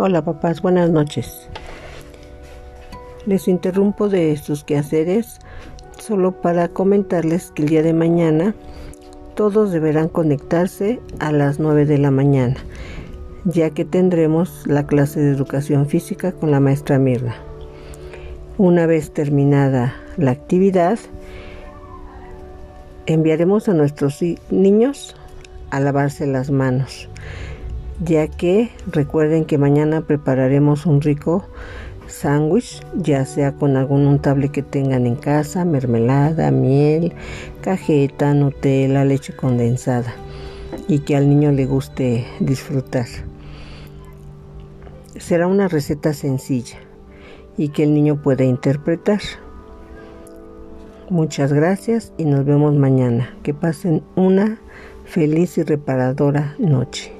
Hola papás, buenas noches. Les interrumpo de sus quehaceres solo para comentarles que el día de mañana todos deberán conectarse a las 9 de la mañana, ya que tendremos la clase de educación física con la maestra Mirna. Una vez terminada la actividad, enviaremos a nuestros niños a lavarse las manos, ya que recuerden que mañana prepararemos un rico sándwich, ya sea con algún untable que tengan en casa, mermelada, miel, cajeta, Nutella, leche condensada y que al niño le guste disfrutar. Será una receta sencilla y que el niño pueda interpretar. Muchas gracias y nos vemos mañana. Que pasen una feliz y reparadora noche.